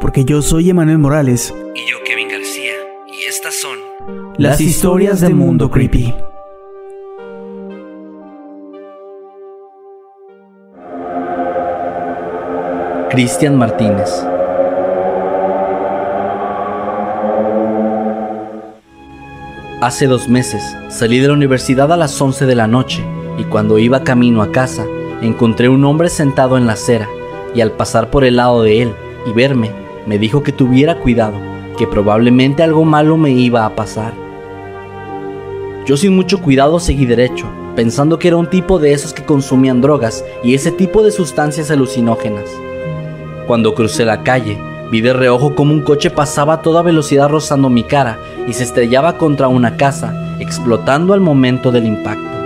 porque yo soy Emanuel Morales. Y yo Kevin García. Y estas son Las historias del mundo creepy. Cristian Martínez. Hace dos meses salí de la universidad a las 11 de la noche y cuando iba camino a casa encontré un hombre sentado en la acera y al pasar por el lado de él y verme me dijo que tuviera cuidado, que probablemente algo malo me iba a pasar. Yo sin mucho cuidado seguí derecho, pensando que era un tipo de esos que consumían drogas y ese tipo de sustancias alucinógenas. Cuando crucé la calle, vi de reojo como un coche pasaba a toda velocidad rozando mi cara y se estrellaba contra una casa, explotando al momento del impacto.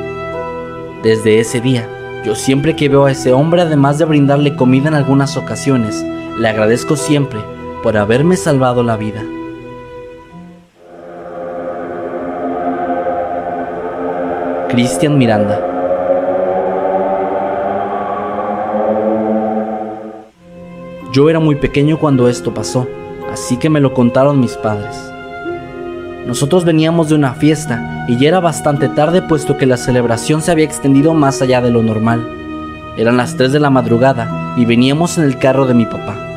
Desde ese día, yo siempre que veo a ese hombre, además de brindarle comida en algunas ocasiones, le agradezco siempre por haberme salvado la vida. Cristian Miranda Yo era muy pequeño cuando esto pasó, así que me lo contaron mis padres. Nosotros veníamos de una fiesta y ya era bastante tarde puesto que la celebración se había extendido más allá de lo normal. Eran las 3 de la madrugada y veníamos en el carro de mi papá.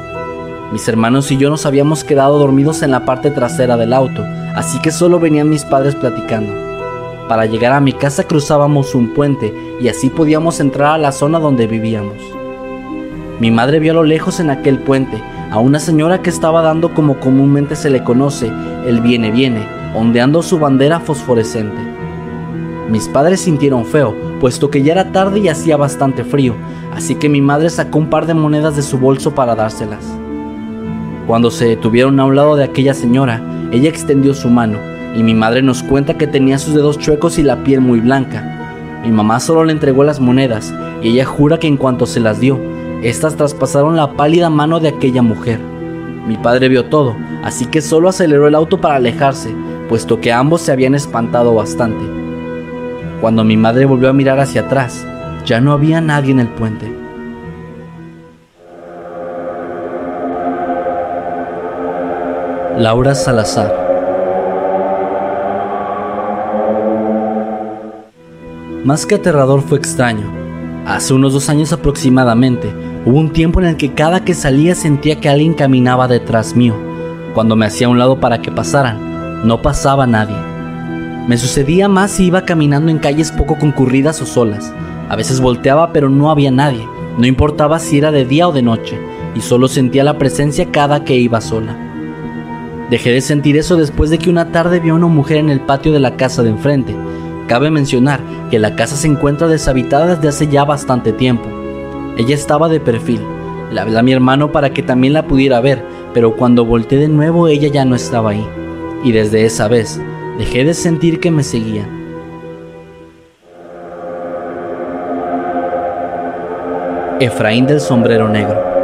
Mis hermanos y yo nos habíamos quedado dormidos en la parte trasera del auto, así que solo venían mis padres platicando. Para llegar a mi casa cruzábamos un puente y así podíamos entrar a la zona donde vivíamos. Mi madre vio a lo lejos en aquel puente a una señora que estaba dando como comúnmente se le conoce el viene viene, ondeando su bandera fosforescente. Mis padres sintieron feo, puesto que ya era tarde y hacía bastante frío, así que mi madre sacó un par de monedas de su bolso para dárselas. Cuando se detuvieron a un lado de aquella señora, ella extendió su mano, y mi madre nos cuenta que tenía sus dedos chuecos y la piel muy blanca. Mi mamá solo le entregó las monedas, y ella jura que en cuanto se las dio, estas traspasaron la pálida mano de aquella mujer. Mi padre vio todo, así que solo aceleró el auto para alejarse, puesto que ambos se habían espantado bastante. Cuando mi madre volvió a mirar hacia atrás, ya no había nadie en el puente. Laura Salazar Más que aterrador fue extraño. Hace unos dos años aproximadamente, hubo un tiempo en el que cada que salía sentía que alguien caminaba detrás mío. Cuando me hacía a un lado para que pasaran, no pasaba nadie. Me sucedía más si iba caminando en calles poco concurridas o solas. A veces volteaba pero no había nadie. No importaba si era de día o de noche, y solo sentía la presencia cada que iba sola. Dejé de sentir eso después de que una tarde vi a una mujer en el patio de la casa de enfrente. Cabe mencionar que la casa se encuentra deshabitada desde hace ya bastante tiempo. Ella estaba de perfil. Le hablé a mi hermano para que también la pudiera ver, pero cuando volteé de nuevo ella ya no estaba ahí. Y desde esa vez dejé de sentir que me seguían. Efraín del sombrero negro.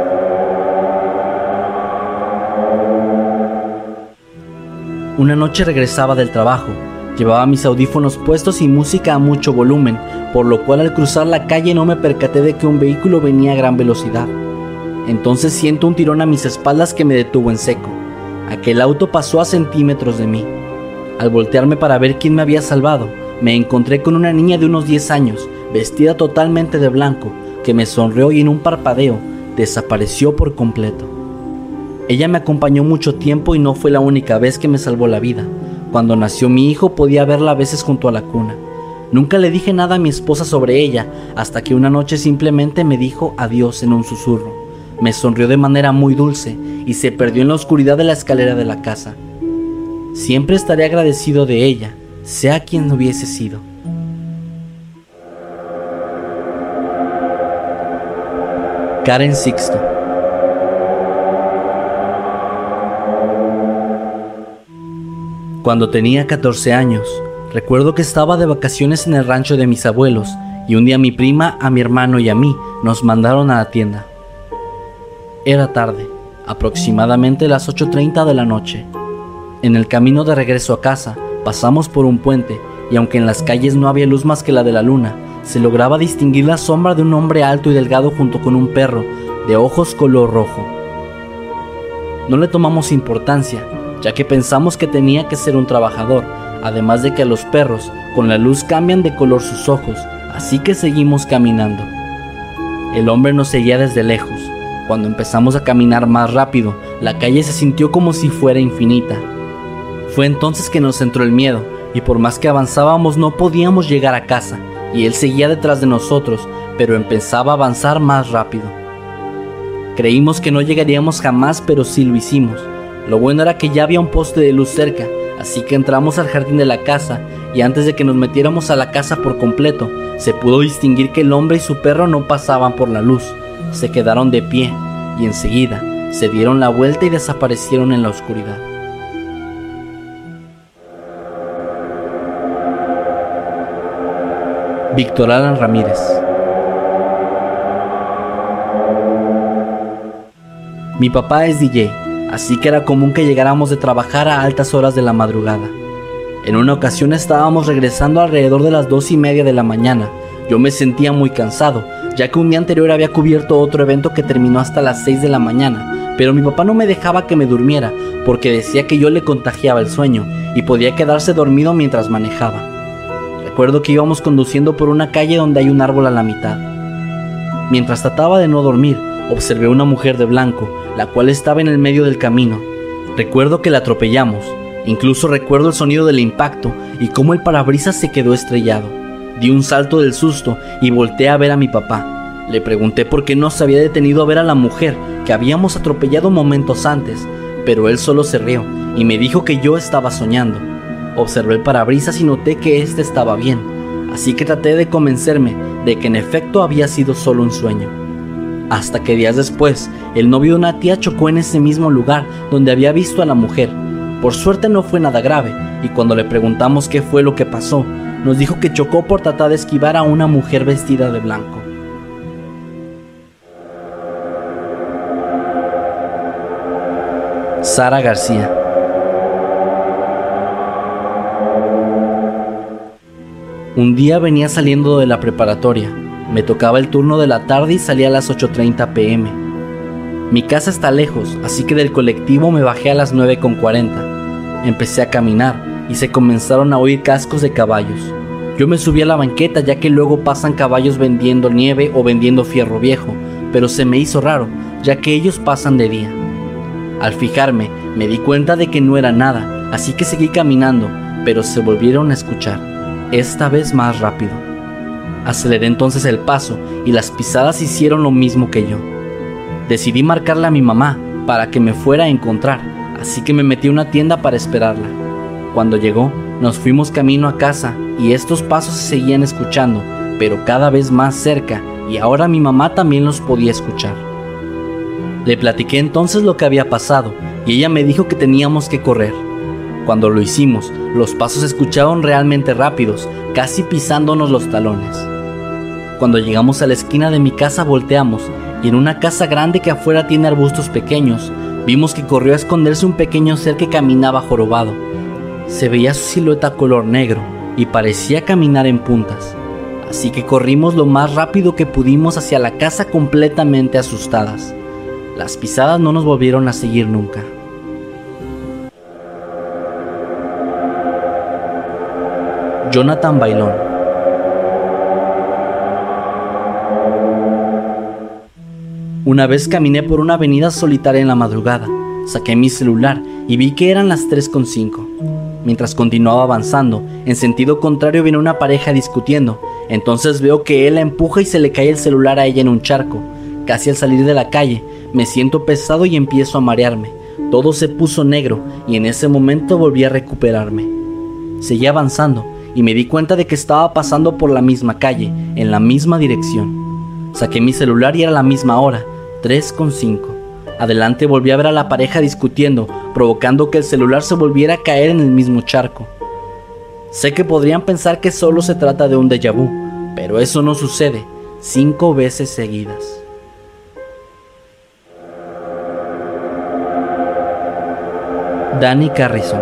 Una noche regresaba del trabajo. Llevaba mis audífonos puestos y música a mucho volumen, por lo cual al cruzar la calle no me percaté de que un vehículo venía a gran velocidad. Entonces siento un tirón a mis espaldas que me detuvo en seco. Aquel auto pasó a centímetros de mí. Al voltearme para ver quién me había salvado, me encontré con una niña de unos 10 años, vestida totalmente de blanco, que me sonrió y en un parpadeo desapareció por completo. Ella me acompañó mucho tiempo y no fue la única vez que me salvó la vida. Cuando nació mi hijo podía verla a veces junto a la cuna. Nunca le dije nada a mi esposa sobre ella hasta que una noche simplemente me dijo adiós en un susurro. Me sonrió de manera muy dulce y se perdió en la oscuridad de la escalera de la casa. Siempre estaré agradecido de ella, sea quien hubiese sido. Karen Sixto Cuando tenía 14 años, recuerdo que estaba de vacaciones en el rancho de mis abuelos y un día mi prima, a mi hermano y a mí nos mandaron a la tienda. Era tarde, aproximadamente las 8.30 de la noche. En el camino de regreso a casa, pasamos por un puente y aunque en las calles no había luz más que la de la luna, se lograba distinguir la sombra de un hombre alto y delgado junto con un perro de ojos color rojo. No le tomamos importancia, ya que pensamos que tenía que ser un trabajador, además de que los perros con la luz cambian de color sus ojos, así que seguimos caminando. El hombre nos seguía desde lejos. Cuando empezamos a caminar más rápido, la calle se sintió como si fuera infinita. Fue entonces que nos entró el miedo, y por más que avanzábamos no podíamos llegar a casa, y él seguía detrás de nosotros, pero empezaba a avanzar más rápido. Creímos que no llegaríamos jamás, pero sí lo hicimos. Lo bueno era que ya había un poste de luz cerca, así que entramos al jardín de la casa y antes de que nos metiéramos a la casa por completo, se pudo distinguir que el hombre y su perro no pasaban por la luz. Se quedaron de pie y enseguida se dieron la vuelta y desaparecieron en la oscuridad. Víctor Alan Ramírez. Mi papá es DJ, así que era común que llegáramos de trabajar a altas horas de la madrugada. En una ocasión estábamos regresando alrededor de las dos y media de la mañana. Yo me sentía muy cansado, ya que un día anterior había cubierto otro evento que terminó hasta las 6 de la mañana, pero mi papá no me dejaba que me durmiera porque decía que yo le contagiaba el sueño y podía quedarse dormido mientras manejaba. Recuerdo que íbamos conduciendo por una calle donde hay un árbol a la mitad. Mientras trataba de no dormir, observé una mujer de blanco, la cual estaba en el medio del camino. Recuerdo que la atropellamos, incluso recuerdo el sonido del impacto y cómo el parabrisas se quedó estrellado. Di un salto del susto y volteé a ver a mi papá. Le pregunté por qué no se había detenido a ver a la mujer que habíamos atropellado momentos antes, pero él solo se rió y me dijo que yo estaba soñando. Observé el parabrisas y noté que éste estaba bien, así que traté de convencerme de que en efecto había sido solo un sueño. Hasta que días después, el novio de una tía chocó en ese mismo lugar donde había visto a la mujer. Por suerte no fue nada grave, y cuando le preguntamos qué fue lo que pasó, nos dijo que chocó por tratar de esquivar a una mujer vestida de blanco. Sara García Un día venía saliendo de la preparatoria. Me tocaba el turno de la tarde y salía a las 8.30 pm. Mi casa está lejos, así que del colectivo me bajé a las 9.40. Empecé a caminar y se comenzaron a oír cascos de caballos. Yo me subí a la banqueta ya que luego pasan caballos vendiendo nieve o vendiendo fierro viejo, pero se me hizo raro, ya que ellos pasan de día. Al fijarme, me di cuenta de que no era nada, así que seguí caminando, pero se volvieron a escuchar esta vez más rápido. Aceleré entonces el paso y las pisadas hicieron lo mismo que yo. Decidí marcarle a mi mamá para que me fuera a encontrar, así que me metí a una tienda para esperarla. Cuando llegó, nos fuimos camino a casa y estos pasos se seguían escuchando, pero cada vez más cerca y ahora mi mamá también los podía escuchar. Le platiqué entonces lo que había pasado y ella me dijo que teníamos que correr. Cuando lo hicimos, los pasos se escucharon realmente rápidos, casi pisándonos los talones. Cuando llegamos a la esquina de mi casa volteamos y en una casa grande que afuera tiene arbustos pequeños, vimos que corrió a esconderse un pequeño ser que caminaba jorobado. Se veía su silueta color negro y parecía caminar en puntas. Así que corrimos lo más rápido que pudimos hacia la casa completamente asustadas. Las pisadas no nos volvieron a seguir nunca. Jonathan Bailón. Una vez caminé por una avenida solitaria en la madrugada, saqué mi celular y vi que eran las 3.5. Mientras continuaba avanzando, en sentido contrario viene una pareja discutiendo, entonces veo que él la empuja y se le cae el celular a ella en un charco. Casi al salir de la calle, me siento pesado y empiezo a marearme. Todo se puso negro y en ese momento volví a recuperarme. Seguí avanzando y me di cuenta de que estaba pasando por la misma calle, en la misma dirección. Saqué mi celular y era la misma hora, 3.5. Adelante volví a ver a la pareja discutiendo, provocando que el celular se volviera a caer en el mismo charco. Sé que podrían pensar que solo se trata de un déjà vu, pero eso no sucede cinco veces seguidas. Danny Carrison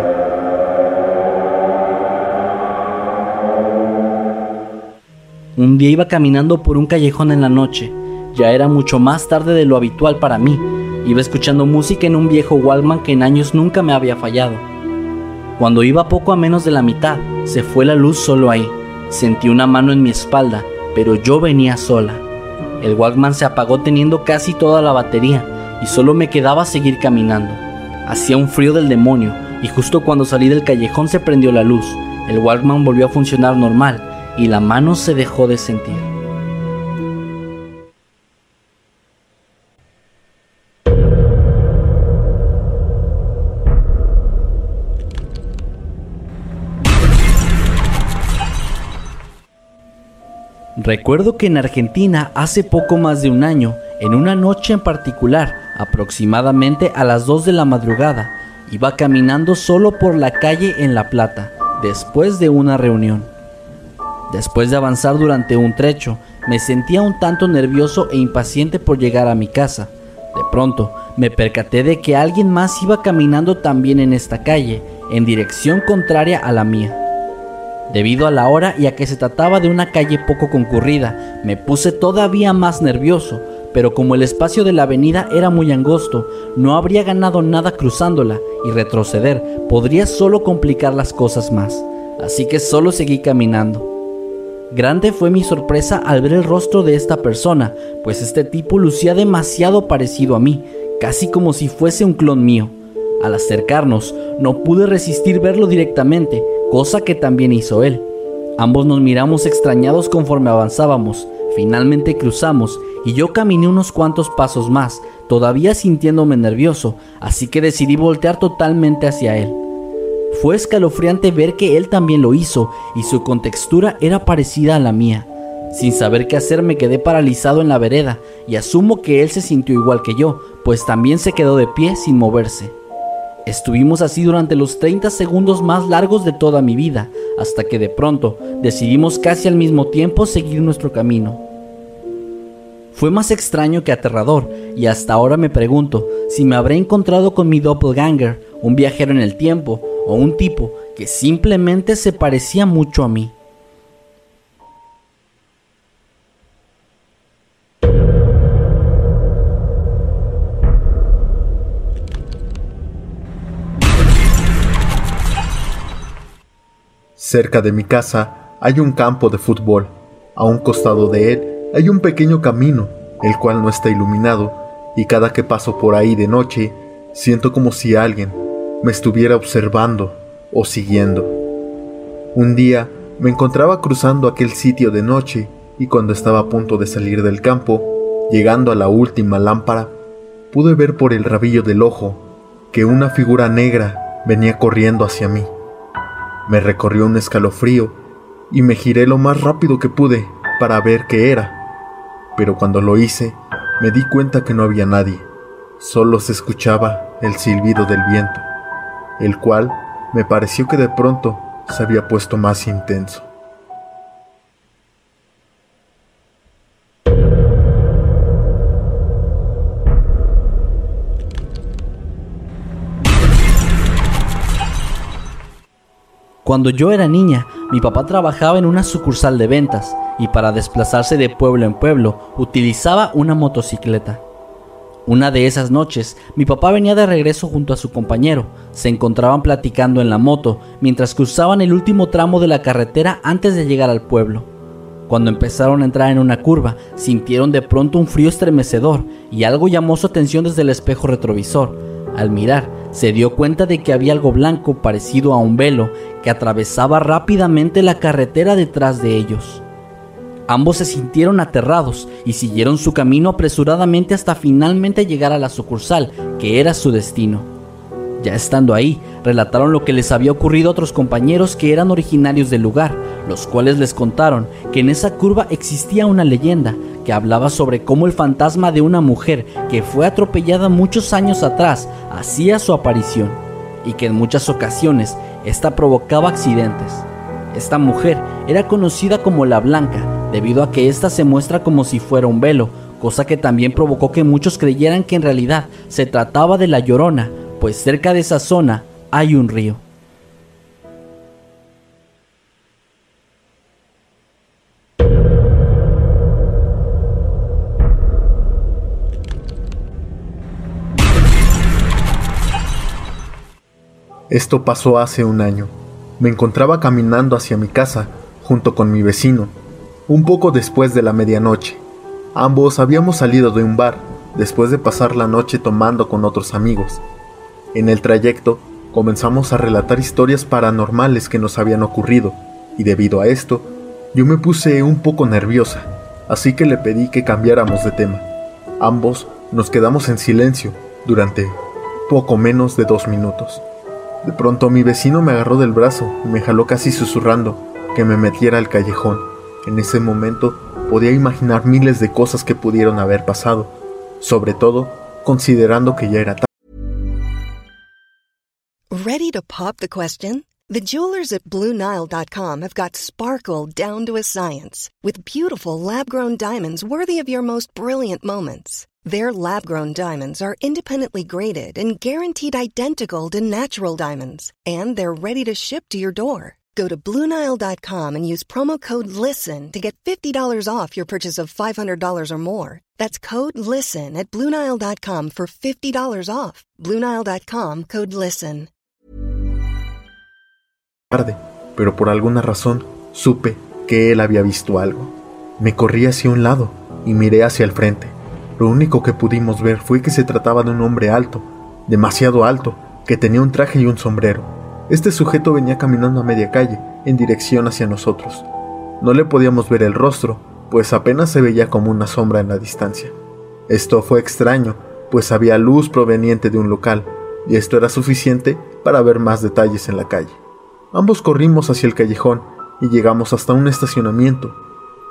Un día iba caminando por un callejón en la noche. Ya era mucho más tarde de lo habitual para mí. Iba escuchando música en un viejo Walkman que en años nunca me había fallado. Cuando iba poco a menos de la mitad, se fue la luz solo ahí. Sentí una mano en mi espalda, pero yo venía sola. El Walkman se apagó teniendo casi toda la batería y solo me quedaba seguir caminando. Hacía un frío del demonio y justo cuando salí del callejón se prendió la luz. El Walkman volvió a funcionar normal y la mano se dejó de sentir. Recuerdo que en Argentina hace poco más de un año, en una noche en particular, aproximadamente a las 2 de la madrugada, iba caminando solo por la calle en La Plata, después de una reunión. Después de avanzar durante un trecho, me sentía un tanto nervioso e impaciente por llegar a mi casa. De pronto, me percaté de que alguien más iba caminando también en esta calle, en dirección contraria a la mía. Debido a la hora y a que se trataba de una calle poco concurrida, me puse todavía más nervioso, pero como el espacio de la avenida era muy angosto, no habría ganado nada cruzándola y retroceder podría solo complicar las cosas más, así que solo seguí caminando. Grande fue mi sorpresa al ver el rostro de esta persona, pues este tipo lucía demasiado parecido a mí, casi como si fuese un clon mío. Al acercarnos, no pude resistir verlo directamente, cosa que también hizo él. Ambos nos miramos extrañados conforme avanzábamos, finalmente cruzamos y yo caminé unos cuantos pasos más, todavía sintiéndome nervioso, así que decidí voltear totalmente hacia él. Fue escalofriante ver que él también lo hizo y su contextura era parecida a la mía. Sin saber qué hacer me quedé paralizado en la vereda y asumo que él se sintió igual que yo, pues también se quedó de pie sin moverse. Estuvimos así durante los 30 segundos más largos de toda mi vida, hasta que de pronto decidimos casi al mismo tiempo seguir nuestro camino. Fue más extraño que aterrador, y hasta ahora me pregunto si me habré encontrado con mi doppelganger, un viajero en el tiempo, o un tipo que simplemente se parecía mucho a mí. Cerca de mi casa hay un campo de fútbol. A un costado de él hay un pequeño camino, el cual no está iluminado, y cada que paso por ahí de noche, siento como si alguien me estuviera observando o siguiendo. Un día me encontraba cruzando aquel sitio de noche y cuando estaba a punto de salir del campo, llegando a la última lámpara, pude ver por el rabillo del ojo que una figura negra venía corriendo hacia mí. Me recorrió un escalofrío y me giré lo más rápido que pude para ver qué era. Pero cuando lo hice, me di cuenta que no había nadie. Solo se escuchaba el silbido del viento el cual me pareció que de pronto se había puesto más intenso. Cuando yo era niña, mi papá trabajaba en una sucursal de ventas y para desplazarse de pueblo en pueblo utilizaba una motocicleta. Una de esas noches, mi papá venía de regreso junto a su compañero. Se encontraban platicando en la moto mientras cruzaban el último tramo de la carretera antes de llegar al pueblo. Cuando empezaron a entrar en una curva, sintieron de pronto un frío estremecedor y algo llamó su atención desde el espejo retrovisor. Al mirar, se dio cuenta de que había algo blanco parecido a un velo que atravesaba rápidamente la carretera detrás de ellos. Ambos se sintieron aterrados y siguieron su camino apresuradamente hasta finalmente llegar a la sucursal, que era su destino. Ya estando ahí, relataron lo que les había ocurrido a otros compañeros que eran originarios del lugar, los cuales les contaron que en esa curva existía una leyenda que hablaba sobre cómo el fantasma de una mujer que fue atropellada muchos años atrás hacía su aparición y que en muchas ocasiones esta provocaba accidentes. Esta mujer era conocida como la Blanca debido a que ésta se muestra como si fuera un velo, cosa que también provocó que muchos creyeran que en realidad se trataba de la Llorona, pues cerca de esa zona hay un río. Esto pasó hace un año. Me encontraba caminando hacia mi casa junto con mi vecino, un poco después de la medianoche. Ambos habíamos salido de un bar después de pasar la noche tomando con otros amigos. En el trayecto comenzamos a relatar historias paranormales que nos habían ocurrido, y debido a esto, yo me puse un poco nerviosa, así que le pedí que cambiáramos de tema. Ambos nos quedamos en silencio durante poco menos de dos minutos. De pronto mi vecino me agarró del brazo y me jaló casi susurrando que me metiera al callejón. En ese momento podía imaginar miles de cosas que pudieron haber pasado, sobre todo considerando que ya era tarde. Ready to pop the question? The jewelers at BlueNile.com have got sparkle down to a science with beautiful lab grown diamonds worthy of your most brilliant moments. Their lab grown diamonds are independently graded and guaranteed identical to natural diamonds, and they're ready to ship to your door. Go to Bluenile.com and use promo code LISTEN to get $50 off your purchase of $500 or more. That's code LISTEN at Bluenile.com for $50 off. Bluenile.com code LISTEN. tarde, pero por alguna razón supe que él había visto algo. Me corrí hacia un lado y miré hacia el frente. Lo único que pudimos ver fue que se trataba de un hombre alto, demasiado alto, que tenía un traje y un sombrero. Este sujeto venía caminando a media calle, en dirección hacia nosotros. No le podíamos ver el rostro, pues apenas se veía como una sombra en la distancia. Esto fue extraño, pues había luz proveniente de un local, y esto era suficiente para ver más detalles en la calle. Ambos corrimos hacia el callejón y llegamos hasta un estacionamiento.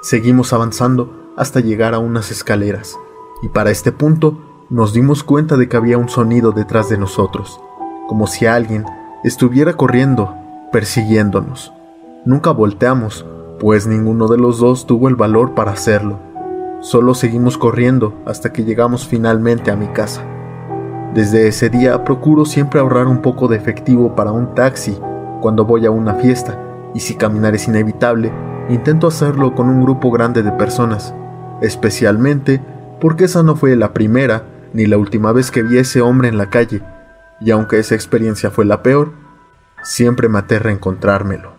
Seguimos avanzando hasta llegar a unas escaleras, y para este punto nos dimos cuenta de que había un sonido detrás de nosotros, como si alguien estuviera corriendo, persiguiéndonos. Nunca volteamos, pues ninguno de los dos tuvo el valor para hacerlo. Solo seguimos corriendo hasta que llegamos finalmente a mi casa. Desde ese día procuro siempre ahorrar un poco de efectivo para un taxi cuando voy a una fiesta, y si caminar es inevitable, intento hacerlo con un grupo grande de personas, especialmente porque esa no fue la primera ni la última vez que vi ese hombre en la calle, y aunque esa experiencia fue la peor, siempre me aterra encontrármelo.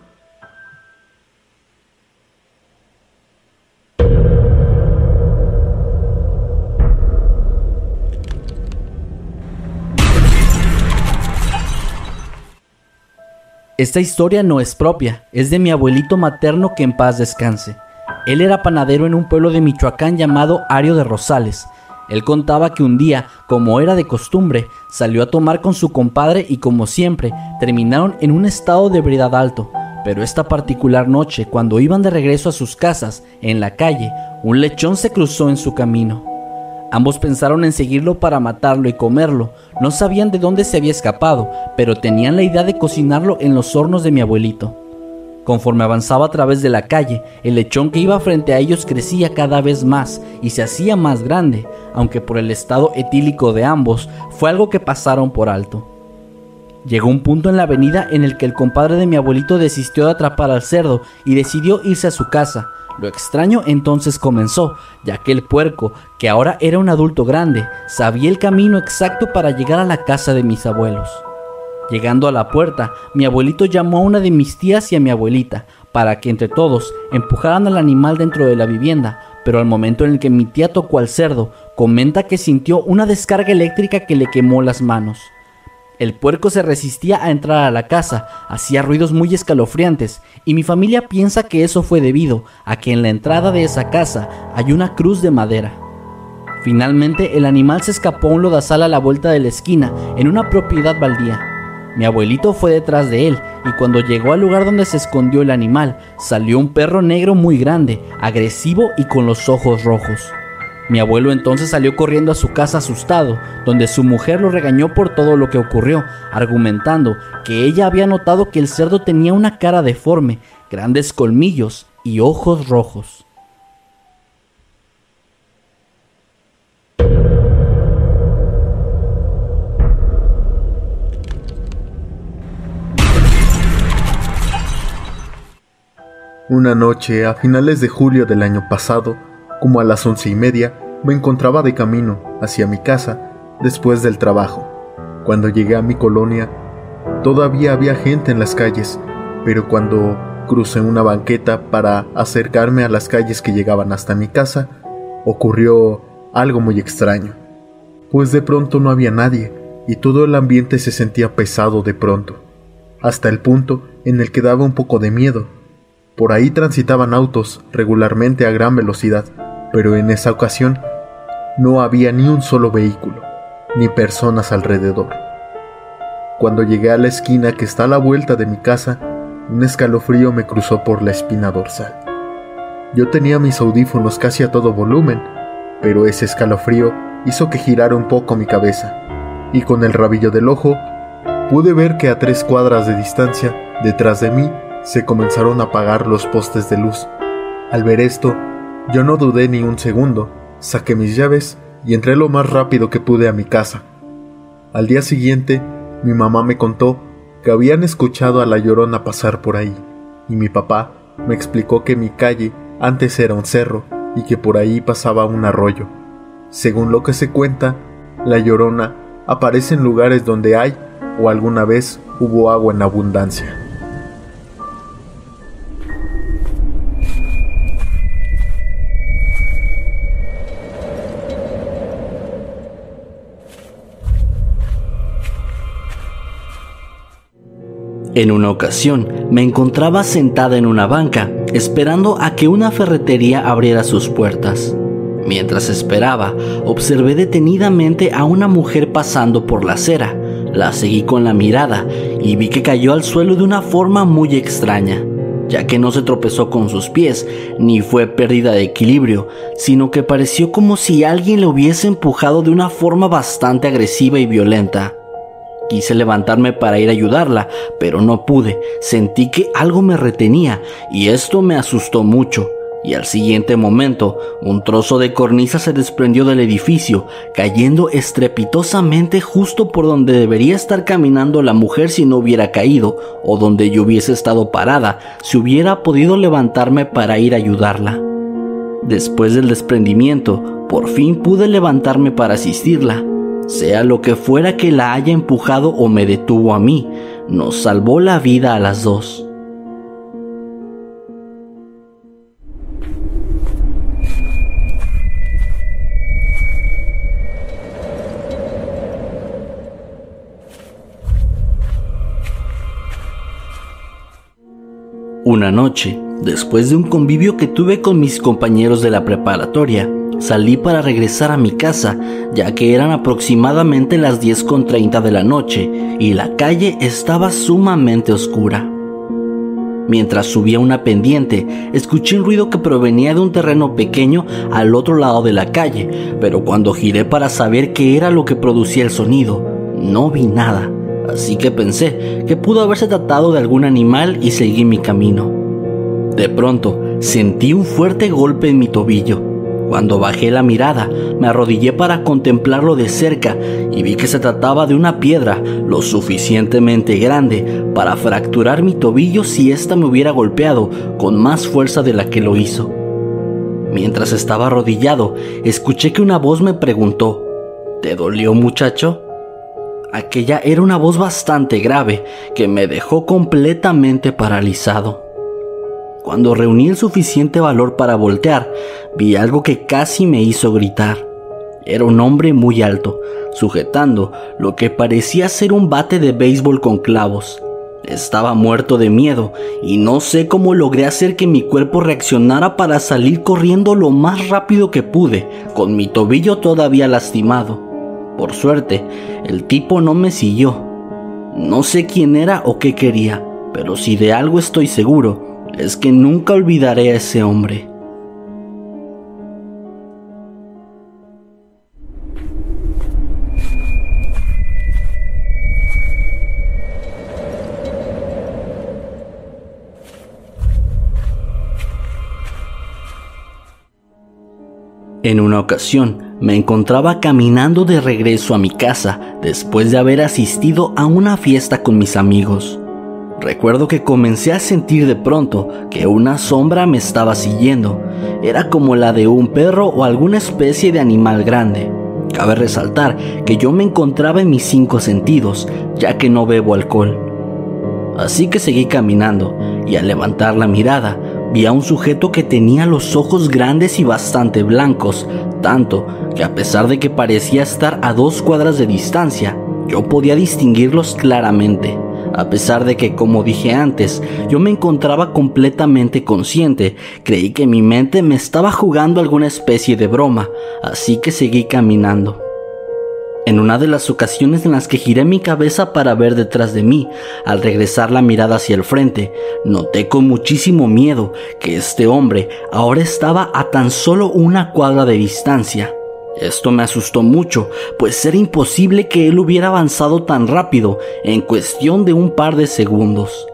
Esta historia no es propia, es de mi abuelito materno que en paz descanse. Él era panadero en un pueblo de Michoacán llamado Ario de Rosales. Él contaba que un día, como era de costumbre, salió a tomar con su compadre y como siempre, terminaron en un estado de ebriedad alto. Pero esta particular noche, cuando iban de regreso a sus casas, en la calle, un lechón se cruzó en su camino. Ambos pensaron en seguirlo para matarlo y comerlo. No sabían de dónde se había escapado, pero tenían la idea de cocinarlo en los hornos de mi abuelito. Conforme avanzaba a través de la calle, el lechón que iba frente a ellos crecía cada vez más y se hacía más grande, aunque por el estado etílico de ambos fue algo que pasaron por alto. Llegó un punto en la avenida en el que el compadre de mi abuelito desistió de atrapar al cerdo y decidió irse a su casa, lo extraño entonces comenzó, ya que el puerco, que ahora era un adulto grande, sabía el camino exacto para llegar a la casa de mis abuelos. Llegando a la puerta, mi abuelito llamó a una de mis tías y a mi abuelita para que entre todos empujaran al animal dentro de la vivienda, pero al momento en el que mi tía tocó al cerdo, comenta que sintió una descarga eléctrica que le quemó las manos. El puerco se resistía a entrar a la casa, hacía ruidos muy escalofriantes, y mi familia piensa que eso fue debido a que en la entrada de esa casa hay una cruz de madera. Finalmente, el animal se escapó a un lodazal a la vuelta de la esquina, en una propiedad baldía. Mi abuelito fue detrás de él, y cuando llegó al lugar donde se escondió el animal, salió un perro negro muy grande, agresivo y con los ojos rojos. Mi abuelo entonces salió corriendo a su casa asustado, donde su mujer lo regañó por todo lo que ocurrió, argumentando que ella había notado que el cerdo tenía una cara deforme, grandes colmillos y ojos rojos. Una noche, a finales de julio del año pasado, como a las once y media, me encontraba de camino hacia mi casa después del trabajo. Cuando llegué a mi colonia, todavía había gente en las calles, pero cuando crucé una banqueta para acercarme a las calles que llegaban hasta mi casa, ocurrió algo muy extraño, pues de pronto no había nadie y todo el ambiente se sentía pesado de pronto, hasta el punto en el que daba un poco de miedo. Por ahí transitaban autos regularmente a gran velocidad, pero en esa ocasión no había ni un solo vehículo, ni personas alrededor. Cuando llegué a la esquina que está a la vuelta de mi casa, un escalofrío me cruzó por la espina dorsal. Yo tenía mis audífonos casi a todo volumen, pero ese escalofrío hizo que girara un poco mi cabeza, y con el rabillo del ojo pude ver que a tres cuadras de distancia, detrás de mí, se comenzaron a apagar los postes de luz. Al ver esto, yo no dudé ni un segundo, saqué mis llaves y entré lo más rápido que pude a mi casa. Al día siguiente, mi mamá me contó que habían escuchado a la llorona pasar por ahí, y mi papá me explicó que mi calle antes era un cerro y que por ahí pasaba un arroyo. Según lo que se cuenta, la llorona aparece en lugares donde hay o alguna vez hubo agua en abundancia. En una ocasión me encontraba sentada en una banca, esperando a que una ferretería abriera sus puertas. Mientras esperaba, observé detenidamente a una mujer pasando por la acera. La seguí con la mirada y vi que cayó al suelo de una forma muy extraña, ya que no se tropezó con sus pies, ni fue pérdida de equilibrio, sino que pareció como si alguien le hubiese empujado de una forma bastante agresiva y violenta. Quise levantarme para ir a ayudarla, pero no pude. Sentí que algo me retenía y esto me asustó mucho. Y al siguiente momento, un trozo de cornisa se desprendió del edificio, cayendo estrepitosamente justo por donde debería estar caminando la mujer si no hubiera caído, o donde yo hubiese estado parada, si hubiera podido levantarme para ir a ayudarla. Después del desprendimiento, por fin pude levantarme para asistirla, sea lo que fuera que la haya empujado o me detuvo a mí, nos salvó la vida a las dos. Una noche, después de un convivio que tuve con mis compañeros de la preparatoria, salí para regresar a mi casa, ya que eran aproximadamente las 10.30 de la noche y la calle estaba sumamente oscura. Mientras subía una pendiente, escuché un ruido que provenía de un terreno pequeño al otro lado de la calle, pero cuando giré para saber qué era lo que producía el sonido, no vi nada, así que pensé que pudo haberse tratado de algún animal y seguí mi camino. De pronto, sentí un fuerte golpe en mi tobillo cuando bajé la mirada, me arrodillé para contemplarlo de cerca y vi que se trataba de una piedra lo suficientemente grande para fracturar mi tobillo si ésta me hubiera golpeado con más fuerza de la que lo hizo. Mientras estaba arrodillado, escuché que una voz me preguntó, ¿Te dolió muchacho? Aquella era una voz bastante grave que me dejó completamente paralizado. Cuando reuní el suficiente valor para voltear, vi algo que casi me hizo gritar. Era un hombre muy alto, sujetando lo que parecía ser un bate de béisbol con clavos. Estaba muerto de miedo y no sé cómo logré hacer que mi cuerpo reaccionara para salir corriendo lo más rápido que pude, con mi tobillo todavía lastimado. Por suerte, el tipo no me siguió. No sé quién era o qué quería, pero si de algo estoy seguro, es que nunca olvidaré a ese hombre. En una ocasión me encontraba caminando de regreso a mi casa después de haber asistido a una fiesta con mis amigos. Recuerdo que comencé a sentir de pronto que una sombra me estaba siguiendo. Era como la de un perro o alguna especie de animal grande. Cabe resaltar que yo me encontraba en mis cinco sentidos, ya que no bebo alcohol. Así que seguí caminando y al levantar la mirada vi a un sujeto que tenía los ojos grandes y bastante blancos, tanto que a pesar de que parecía estar a dos cuadras de distancia, yo podía distinguirlos claramente a pesar de que, como dije antes, yo me encontraba completamente consciente, creí que mi mente me estaba jugando alguna especie de broma, así que seguí caminando. En una de las ocasiones en las que giré mi cabeza para ver detrás de mí, al regresar la mirada hacia el frente, noté con muchísimo miedo que este hombre ahora estaba a tan solo una cuadra de distancia. Esto me asustó mucho, pues era imposible que él hubiera avanzado tan rápido en cuestión de un par de segundos.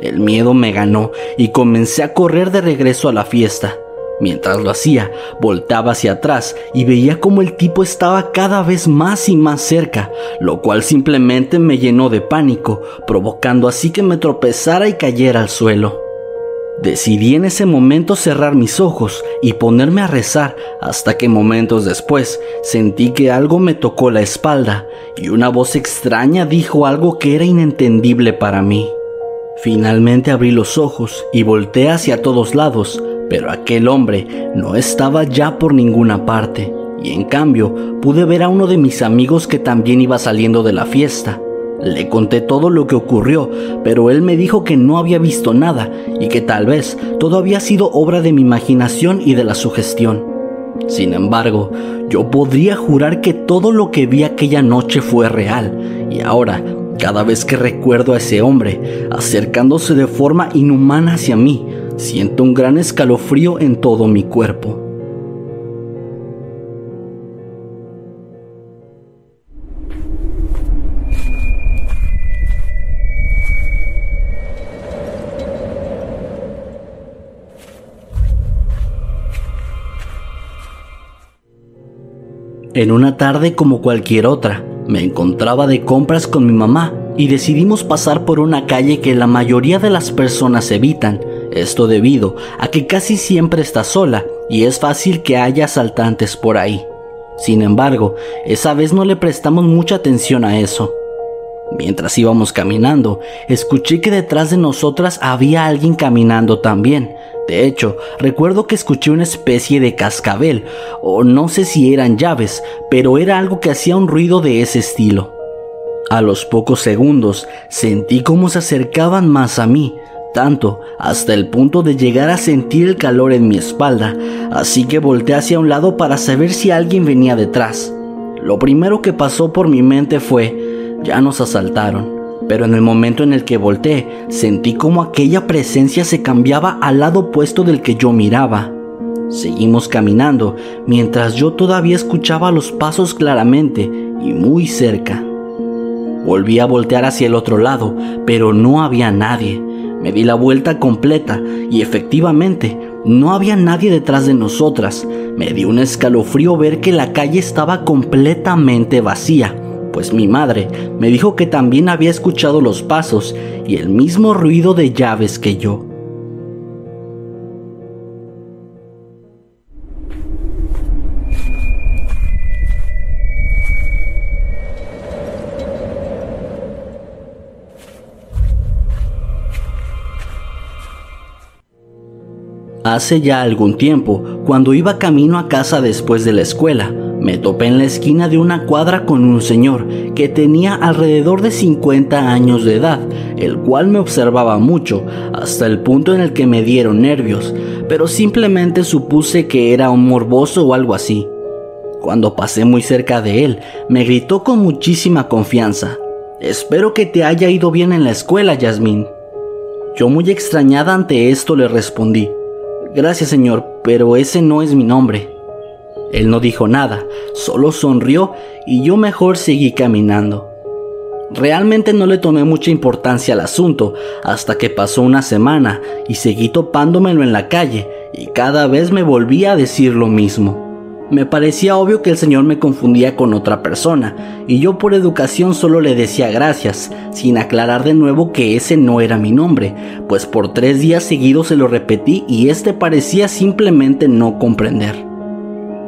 El miedo me ganó y comencé a correr de regreso a la fiesta. Mientras lo hacía, voltaba hacia atrás y veía como el tipo estaba cada vez más y más cerca, lo cual simplemente me llenó de pánico, provocando así que me tropezara y cayera al suelo. Decidí en ese momento cerrar mis ojos y ponerme a rezar hasta que momentos después sentí que algo me tocó la espalda y una voz extraña dijo algo que era inentendible para mí. Finalmente abrí los ojos y volteé hacia todos lados, pero aquel hombre no estaba ya por ninguna parte y en cambio pude ver a uno de mis amigos que también iba saliendo de la fiesta le conté todo lo que ocurrió, pero él me dijo que no había visto nada y que tal vez todo había sido obra de mi imaginación y de la sugestión. Sin embargo, yo podría jurar que todo lo que vi aquella noche fue real, y ahora, cada vez que recuerdo a ese hombre acercándose de forma inhumana hacia mí, siento un gran escalofrío en todo mi cuerpo. En una tarde como cualquier otra, me encontraba de compras con mi mamá y decidimos pasar por una calle que la mayoría de las personas evitan, esto debido a que casi siempre está sola y es fácil que haya asaltantes por ahí. Sin embargo, esa vez no le prestamos mucha atención a eso. Mientras íbamos caminando, escuché que detrás de nosotras había alguien caminando también, de hecho, recuerdo que escuché una especie de cascabel, o no sé si eran llaves, pero era algo que hacía un ruido de ese estilo. A los pocos segundos sentí cómo se acercaban más a mí, tanto hasta el punto de llegar a sentir el calor en mi espalda, así que volteé hacia un lado para saber si alguien venía detrás. Lo primero que pasó por mi mente fue, ya nos asaltaron pero en el momento en el que volteé, sentí como aquella presencia se cambiaba al lado opuesto del que yo miraba. Seguimos caminando, mientras yo todavía escuchaba los pasos claramente y muy cerca. Volví a voltear hacia el otro lado, pero no había nadie. Me di la vuelta completa y efectivamente no había nadie detrás de nosotras. Me dio un escalofrío ver que la calle estaba completamente vacía pues mi madre me dijo que también había escuchado los pasos y el mismo ruido de llaves que yo. Hace ya algún tiempo, cuando iba camino a casa después de la escuela, me topé en la esquina de una cuadra con un señor que tenía alrededor de 50 años de edad, el cual me observaba mucho, hasta el punto en el que me dieron nervios, pero simplemente supuse que era un morboso o algo así. Cuando pasé muy cerca de él, me gritó con muchísima confianza. Espero que te haya ido bien en la escuela, Yasmín. Yo muy extrañada ante esto le respondí, Gracias señor, pero ese no es mi nombre. Él no dijo nada, solo sonrió y yo mejor seguí caminando. Realmente no le tomé mucha importancia al asunto hasta que pasó una semana y seguí topándomelo en la calle y cada vez me volvía a decir lo mismo. Me parecía obvio que el señor me confundía con otra persona y yo por educación solo le decía gracias, sin aclarar de nuevo que ese no era mi nombre, pues por tres días seguidos se lo repetí y este parecía simplemente no comprender.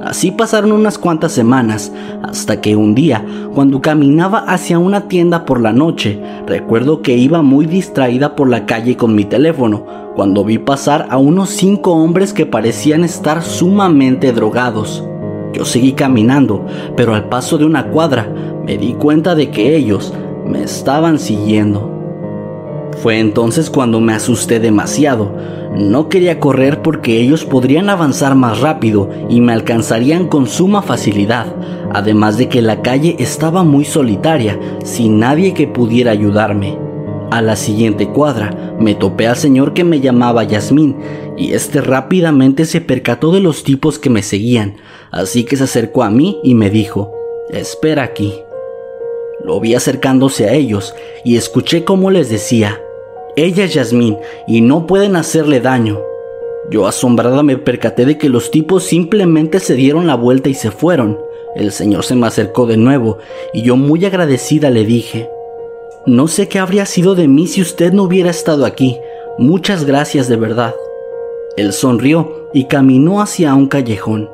Así pasaron unas cuantas semanas, hasta que un día, cuando caminaba hacia una tienda por la noche, recuerdo que iba muy distraída por la calle con mi teléfono, cuando vi pasar a unos cinco hombres que parecían estar sumamente drogados. Yo seguí caminando, pero al paso de una cuadra me di cuenta de que ellos me estaban siguiendo. Fue entonces cuando me asusté demasiado, no quería correr porque ellos podrían avanzar más rápido y me alcanzarían con suma facilidad, además de que la calle estaba muy solitaria, sin nadie que pudiera ayudarme. A la siguiente cuadra me topé al señor que me llamaba Yasmín y este rápidamente se percató de los tipos que me seguían, así que se acercó a mí y me dijo, espera aquí. Lo vi acercándose a ellos y escuché cómo les decía, ella es Yasmín y no pueden hacerle daño. Yo asombrada me percaté de que los tipos simplemente se dieron la vuelta y se fueron. El señor se me acercó de nuevo y yo muy agradecida le dije, no sé qué habría sido de mí si usted no hubiera estado aquí. Muchas gracias de verdad. Él sonrió y caminó hacia un callejón.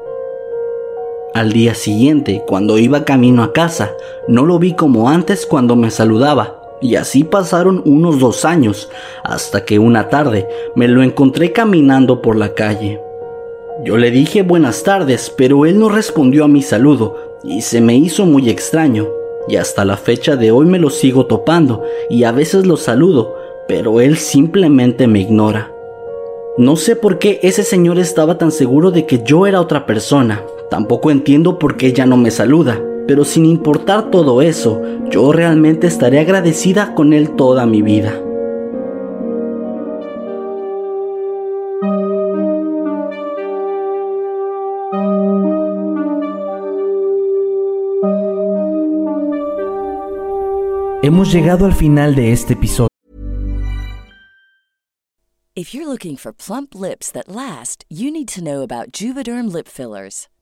Al día siguiente, cuando iba camino a casa, no lo vi como antes cuando me saludaba. Y así pasaron unos dos años, hasta que una tarde me lo encontré caminando por la calle. Yo le dije buenas tardes, pero él no respondió a mi saludo y se me hizo muy extraño. Y hasta la fecha de hoy me lo sigo topando y a veces lo saludo, pero él simplemente me ignora. No sé por qué ese señor estaba tan seguro de que yo era otra persona. Tampoco entiendo por qué ya no me saluda pero sin importar todo eso, yo realmente estaré agradecida con él toda mi vida. Hemos llegado al final de este episodio. If you're looking for plump lips that last, you need to know about Juvederm lip fillers.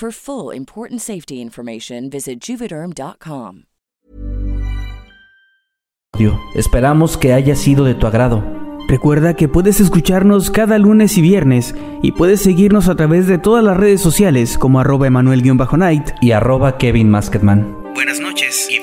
For full important safety information, visit juvederm.com. Esperamos que haya sido de tu agrado. Recuerda que puedes escucharnos cada lunes y viernes y puedes seguirnos a través de todas las redes sociales como arroba emanuel-night y arroba Kevin Masketman. Buenas noches y